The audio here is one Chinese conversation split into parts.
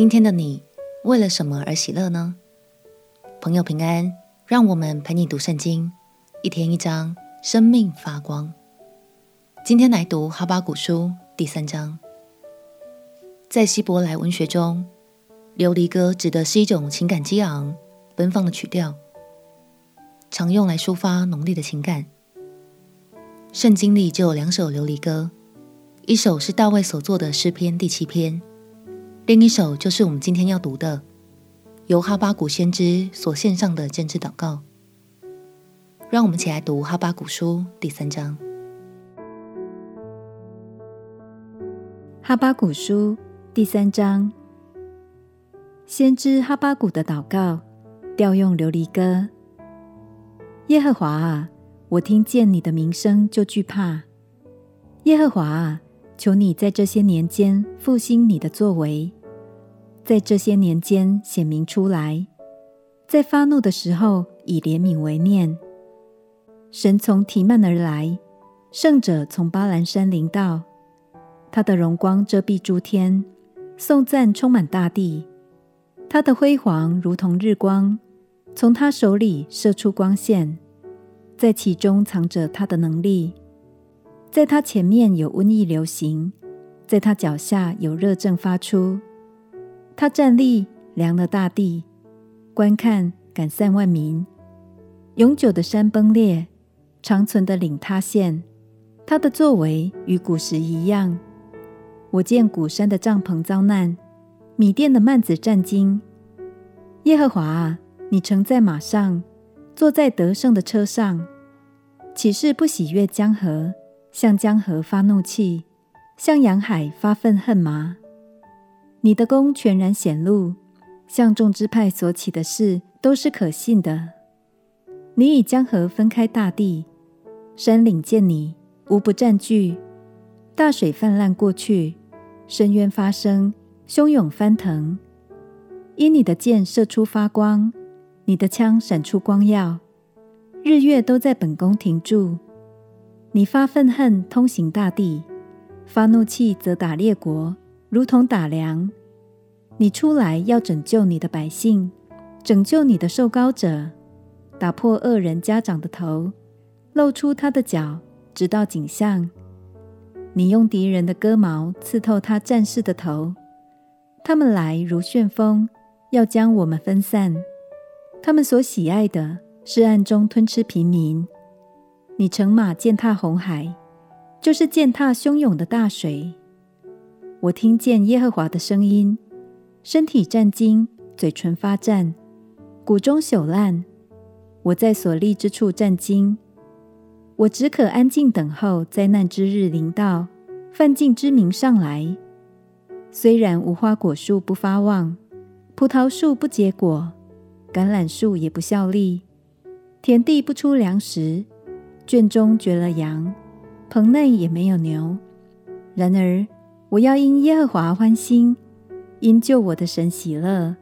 今天的你为了什么而喜乐呢？朋友平安，让我们陪你读圣经，一天一章，生命发光。今天来读哈巴谷书第三章。在希伯来文学中，琉璃歌指的是一种情感激昂、奔放的曲调，常用来抒发浓烈的情感。圣经里就有两首琉璃歌，一首是大卫所作的诗篇第七篇。另一首就是我们今天要读的，由哈巴谷先知所献上的真知祷告。让我们一起来读哈巴谷书第三章。哈巴谷书第三章，先知哈巴谷的祷告，调用琉璃歌。耶和华啊，我听见你的名声就惧怕。耶和华啊，求你在这些年间复兴你的作为。在这些年间显明出来，在发怒的时候以怜悯为念。神从提幔而来，圣者从巴兰山临到，他的荣光遮蔽诸天，颂赞充满大地。他的辉煌如同日光，从他手里射出光线，在其中藏着他的能力。在他前面有瘟疫流行，在他脚下有热症发出。他站立，量了大地，观看，赶散万民。永久的山崩裂，长存的岭塌陷。他的作为与古时一样。我见古山的帐篷遭难，米甸的幔子战兢。耶和华啊，你乘在马上，坐在得胜的车上，岂是不喜悦江河，向江河发怒气，向洋海发愤恨吗？你的功全然显露，向众支派所起的事都是可信的。你以江河分开大地，山岭见你，无不占据。大水泛滥过去，深渊发生，汹涌翻腾。因你的箭射出发光，你的枪闪出光耀，日月都在本宫停住。你发愤恨，通行大地；发怒气，责打列国。如同打粮，你出来要拯救你的百姓，拯救你的受膏者，打破恶人家长的头，露出他的脚，直到颈项。你用敌人的戈矛刺透他战士的头，他们来如旋风，要将我们分散。他们所喜爱的是暗中吞吃平民。你乘马践踏红海，就是践踏汹涌的大水。我听见耶和华的声音，身体战兢，嘴唇发颤，骨中朽烂。我在所立之处战兢，我只可安静等候灾难之日临到，犯境之民上来。虽然无花果树不发旺，葡萄树不结果，橄榄树也不效力，田地不出粮食，圈中绝了羊，棚内也没有牛。然而，我要因耶和华欢心，因救我的神喜乐。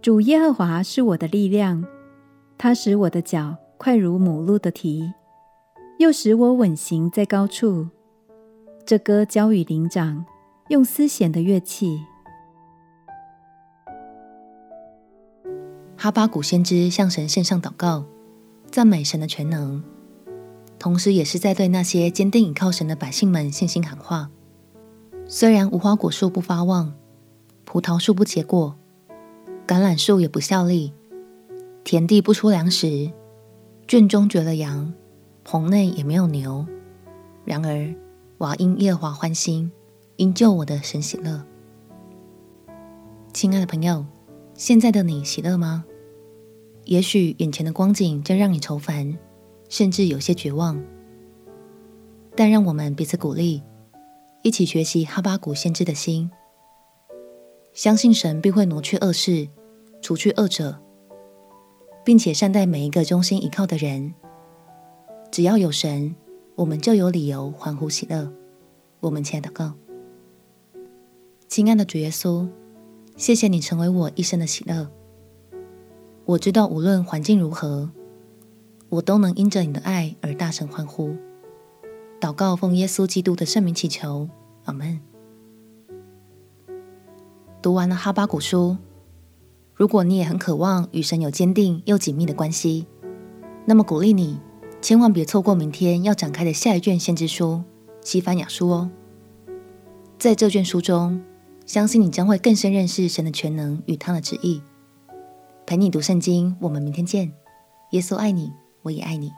主耶和华是我的力量，他使我的脚快如母鹿的蹄，又使我稳行在高处。这歌交与灵长，用丝弦的乐器。哈巴谷先知向神献上祷告，赞美神的全能，同时也是在对那些坚定倚靠神的百姓们信心喊话。虽然无花果树不发旺，葡萄树不结果，橄榄树也不效力，田地不出粮食，圈中绝了羊，棚内也没有牛。然而，我要因耶和华欢心，因救我的神喜乐。亲爱的朋友，现在的你喜乐吗？也许眼前的光景正让你愁烦，甚至有些绝望。但让我们彼此鼓励。一起学习哈巴谷先知的心，相信神必会挪去恶事，除去恶者，并且善待每一个忠心依靠的人。只要有神，我们就有理由欢呼喜乐。我们亲爱的祷告，亲爱的主耶稣，谢谢你成为我一生的喜乐。我知道无论环境如何，我都能因着你的爱而大声欢呼。祷告奉耶稣基督的圣名祈求，阿门。读完了哈巴谷书，如果你也很渴望与神有坚定又紧密的关系，那么鼓励你千万别错过明天要展开的下一卷先知书——西番雅书哦。在这卷书中，相信你将会更深认识神的全能与他的旨意。陪你读圣经，我们明天见。耶稣爱你，我也爱你。